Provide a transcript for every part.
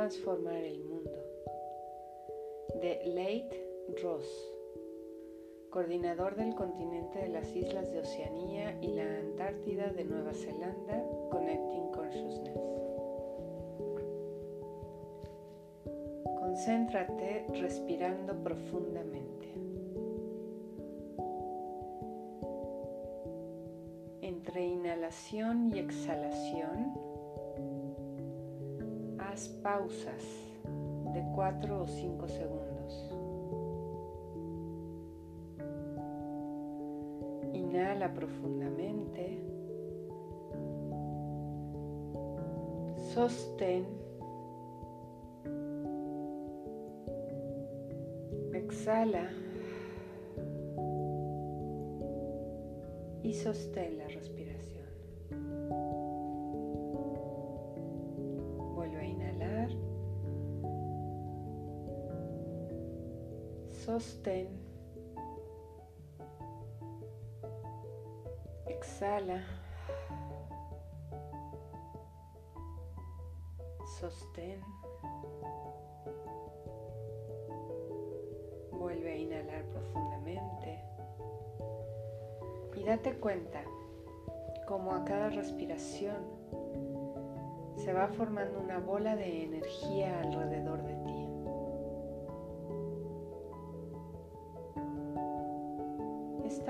transformar el mundo. De Leith Ross, coordinador del continente de las islas de Oceanía y la Antártida de Nueva Zelanda, Connecting Consciousness. Concéntrate respirando profundamente. Entre inhalación y exhalación, pausas de 4 o 5 segundos. Inhala profundamente. Sostén. Exhala. Y sostén la respiración. Sostén. Exhala. Sostén. Vuelve a inhalar profundamente. Y date cuenta cómo a cada respiración se va formando una bola de energía alrededor de ti.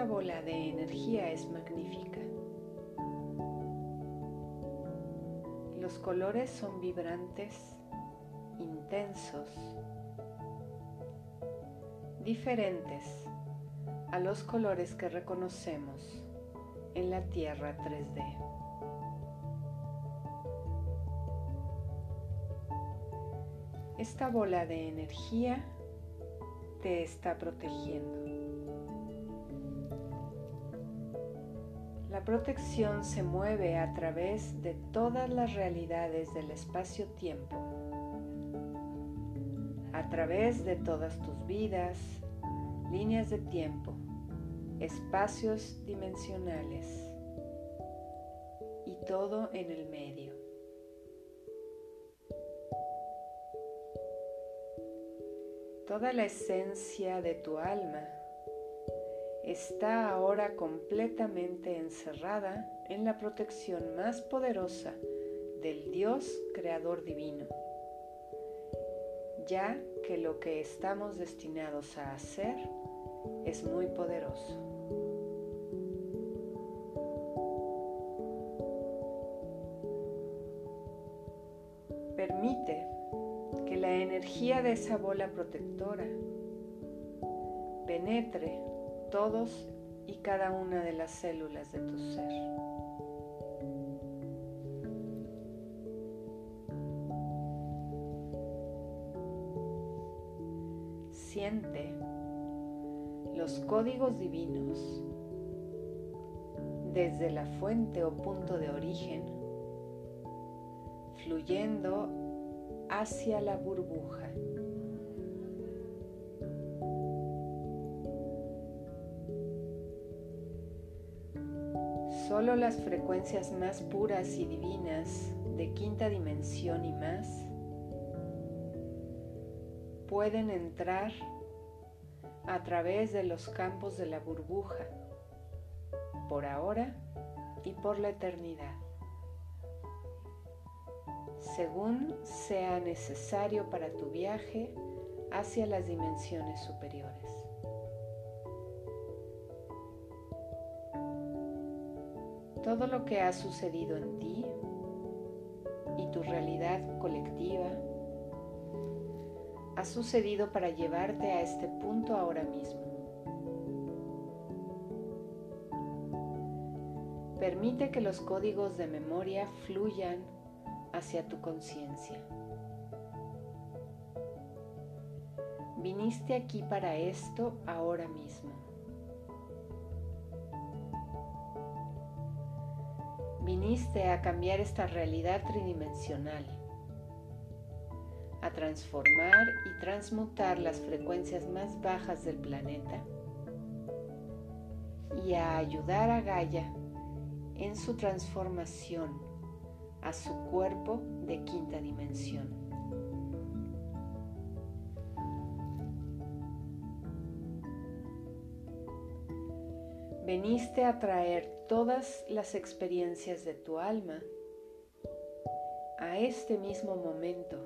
Esta bola de energía es magnífica. Los colores son vibrantes, intensos, diferentes a los colores que reconocemos en la Tierra 3D. Esta bola de energía te está protegiendo. La protección se mueve a través de todas las realidades del espacio-tiempo, a través de todas tus vidas, líneas de tiempo, espacios dimensionales y todo en el medio. Toda la esencia de tu alma está ahora completamente encerrada en la protección más poderosa del Dios Creador Divino, ya que lo que estamos destinados a hacer es muy poderoso. Permite que la energía de esa bola protectora penetre todos y cada una de las células de tu ser. Siente los códigos divinos desde la fuente o punto de origen, fluyendo hacia la burbuja. Solo las frecuencias más puras y divinas de quinta dimensión y más pueden entrar a través de los campos de la burbuja, por ahora y por la eternidad, según sea necesario para tu viaje hacia las dimensiones superiores. Todo lo que ha sucedido en ti y tu realidad colectiva ha sucedido para llevarte a este punto ahora mismo. Permite que los códigos de memoria fluyan hacia tu conciencia. Viniste aquí para esto ahora mismo. Viniste a cambiar esta realidad tridimensional, a transformar y transmutar las frecuencias más bajas del planeta y a ayudar a Gaia en su transformación a su cuerpo de quinta dimensión. Veniste a traer todas las experiencias de tu alma a este mismo momento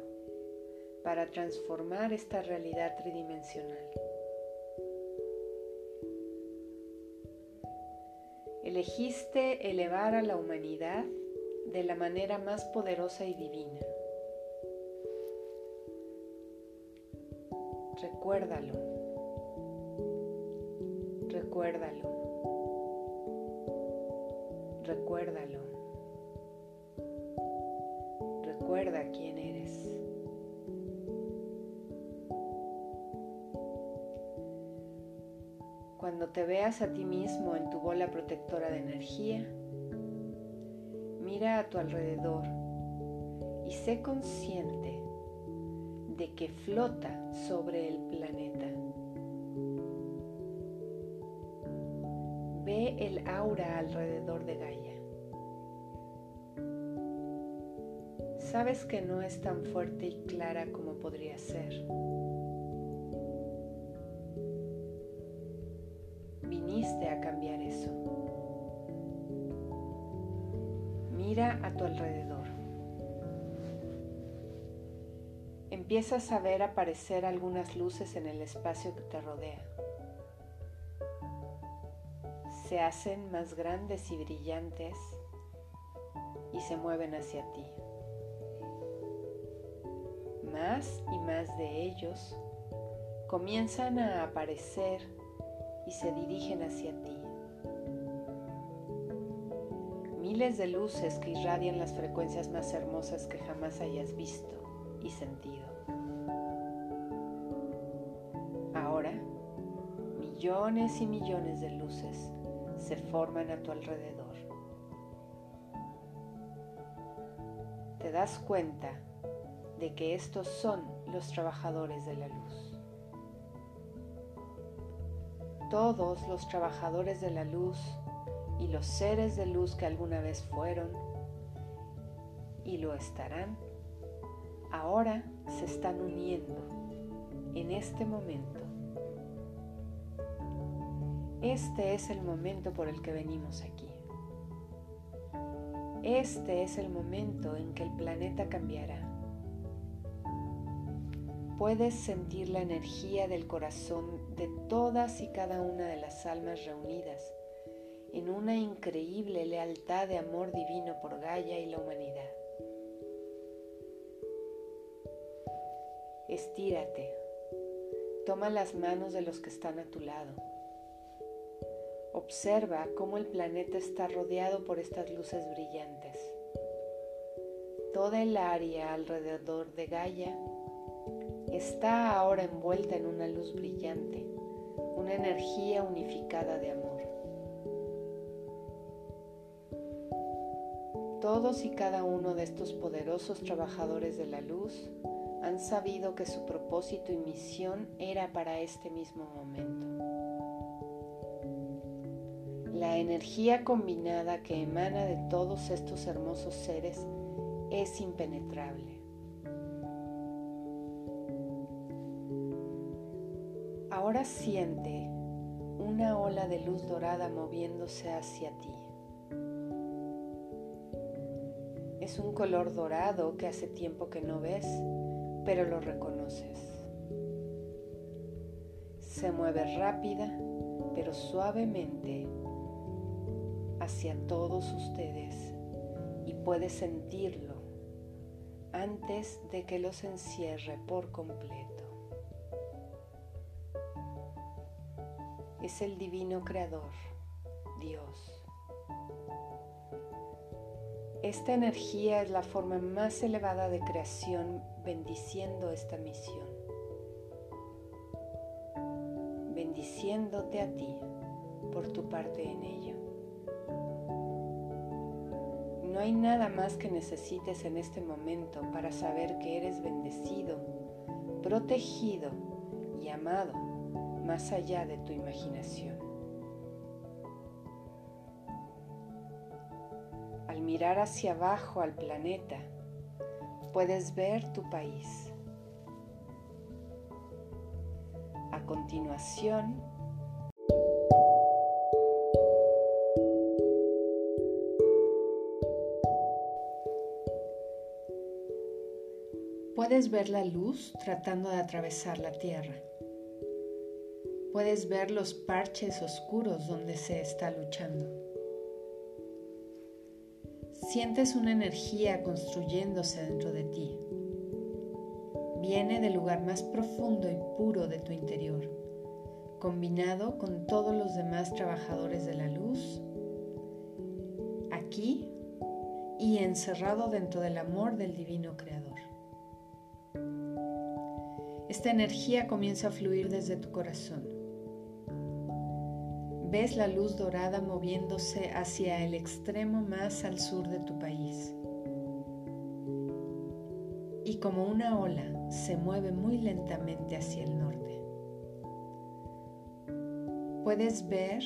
para transformar esta realidad tridimensional. Elegiste elevar a la humanidad de la manera más poderosa y divina. Recuérdalo. Recuérdalo. Recuérdalo. Recuerda quién eres. Cuando te veas a ti mismo en tu bola protectora de energía, mira a tu alrededor y sé consciente de que flota sobre el planeta. El aura alrededor de Gaia. Sabes que no es tan fuerte y clara como podría ser. Viniste a cambiar eso. Mira a tu alrededor. Empiezas a ver aparecer algunas luces en el espacio que te rodea. Se hacen más grandes y brillantes y se mueven hacia ti. Más y más de ellos comienzan a aparecer y se dirigen hacia ti. Miles de luces que irradian las frecuencias más hermosas que jamás hayas visto y sentido. Ahora, millones y millones de luces se forman a tu alrededor. Te das cuenta de que estos son los trabajadores de la luz. Todos los trabajadores de la luz y los seres de luz que alguna vez fueron y lo estarán, ahora se están uniendo en este momento. Este es el momento por el que venimos aquí. Este es el momento en que el planeta cambiará. Puedes sentir la energía del corazón de todas y cada una de las almas reunidas en una increíble lealtad de amor divino por Gaia y la humanidad. Estírate, toma las manos de los que están a tu lado. Observa cómo el planeta está rodeado por estas luces brillantes. Toda el área alrededor de Gaia está ahora envuelta en una luz brillante, una energía unificada de amor. Todos y cada uno de estos poderosos trabajadores de la luz han sabido que su propósito y misión era para este mismo momento. La energía combinada que emana de todos estos hermosos seres es impenetrable. Ahora siente una ola de luz dorada moviéndose hacia ti. Es un color dorado que hace tiempo que no ves, pero lo reconoces. Se mueve rápida, pero suavemente hacia todos ustedes y puedes sentirlo antes de que los encierre por completo. es el divino creador, Dios. Esta energía es la forma más elevada de creación bendiciendo esta misión, bendiciéndote a ti por tu parte en ello. No hay nada más que necesites en este momento para saber que eres bendecido, protegido y amado más allá de tu imaginación. Al mirar hacia abajo al planeta, puedes ver tu país. A continuación, Puedes ver la luz tratando de atravesar la tierra. Puedes ver los parches oscuros donde se está luchando. Sientes una energía construyéndose dentro de ti. Viene del lugar más profundo y puro de tu interior, combinado con todos los demás trabajadores de la luz, aquí y encerrado dentro del amor del Divino Creador. Esta energía comienza a fluir desde tu corazón ves la luz dorada moviéndose hacia el extremo más al sur de tu país. Y como una ola se mueve muy lentamente hacia el norte. Puedes ver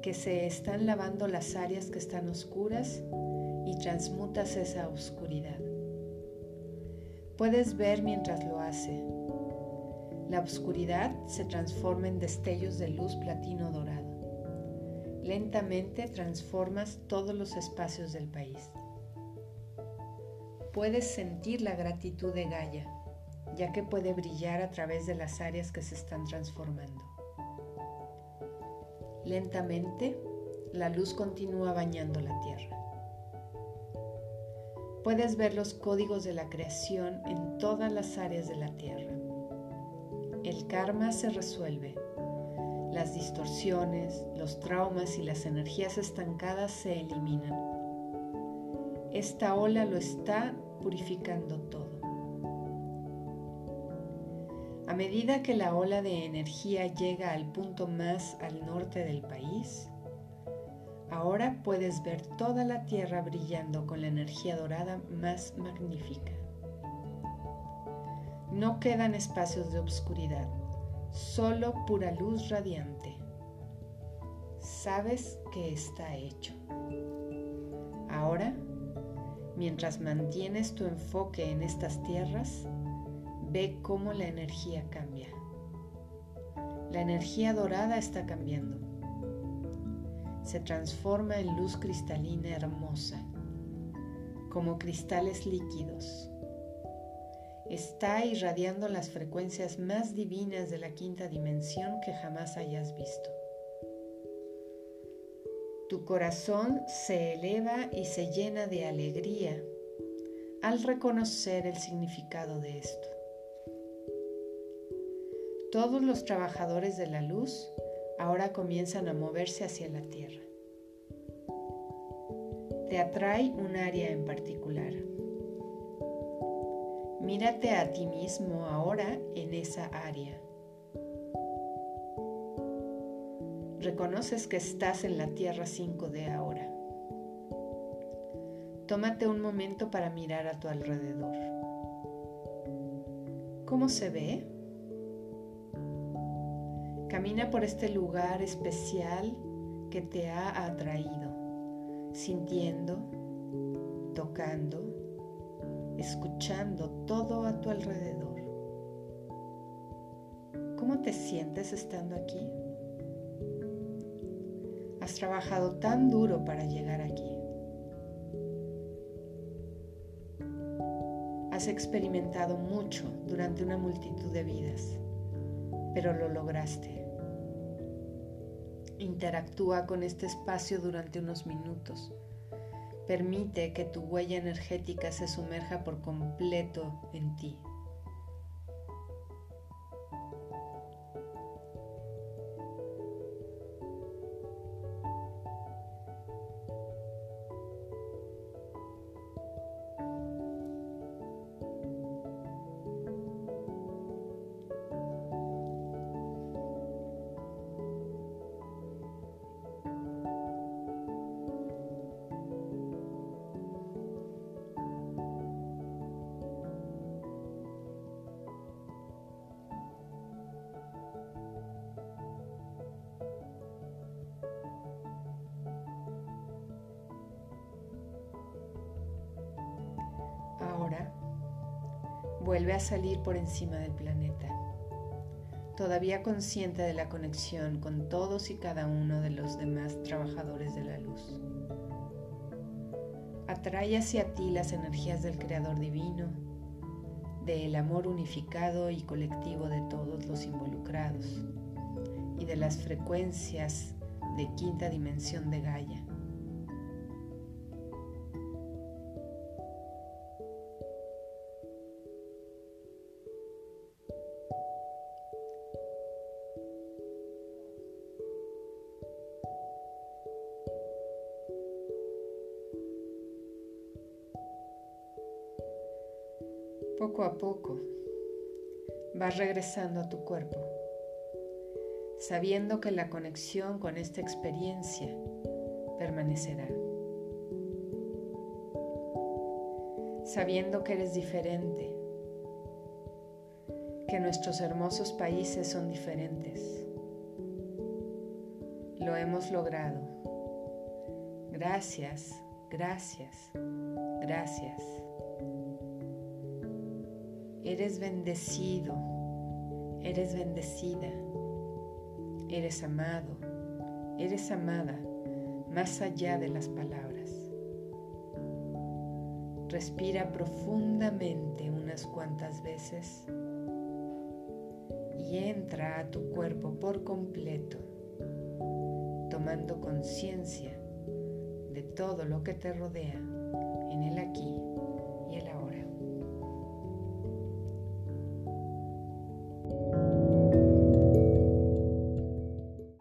que se están lavando las áreas que están oscuras y transmutas esa oscuridad. Puedes ver mientras lo hace. La oscuridad se transforma en destellos de luz platino dorado. Lentamente transformas todos los espacios del país. Puedes sentir la gratitud de Gaia, ya que puede brillar a través de las áreas que se están transformando. Lentamente, la luz continúa bañando la tierra. Puedes ver los códigos de la creación en todas las áreas de la tierra. El karma se resuelve las distorsiones, los traumas y las energías estancadas se eliminan. Esta ola lo está purificando todo. A medida que la ola de energía llega al punto más al norte del país, ahora puedes ver toda la tierra brillando con la energía dorada más magnífica. No quedan espacios de oscuridad solo pura luz radiante. Sabes que está hecho. Ahora, mientras mantienes tu enfoque en estas tierras, ve cómo la energía cambia. La energía dorada está cambiando. Se transforma en luz cristalina hermosa, como cristales líquidos está irradiando las frecuencias más divinas de la quinta dimensión que jamás hayas visto. Tu corazón se eleva y se llena de alegría al reconocer el significado de esto. Todos los trabajadores de la luz ahora comienzan a moverse hacia la tierra. Te atrae un área en particular. Mírate a ti mismo ahora en esa área. Reconoces que estás en la Tierra 5D ahora. Tómate un momento para mirar a tu alrededor. ¿Cómo se ve? Camina por este lugar especial que te ha atraído, sintiendo, tocando, escuchando todo a tu alrededor. ¿Cómo te sientes estando aquí? Has trabajado tan duro para llegar aquí. Has experimentado mucho durante una multitud de vidas, pero lo lograste. Interactúa con este espacio durante unos minutos Permite que tu huella energética se sumerja por completo en ti. Vuelve a salir por encima del planeta, todavía consciente de la conexión con todos y cada uno de los demás trabajadores de la luz. Atrae hacia ti las energías del Creador Divino, del amor unificado y colectivo de todos los involucrados y de las frecuencias de quinta dimensión de Gaia. Vas regresando a tu cuerpo, sabiendo que la conexión con esta experiencia permanecerá, sabiendo que eres diferente, que nuestros hermosos países son diferentes. Lo hemos logrado. Gracias, gracias, gracias. Eres bendecido, eres bendecida, eres amado, eres amada más allá de las palabras. Respira profundamente unas cuantas veces y entra a tu cuerpo por completo, tomando conciencia de todo lo que te rodea en el aquí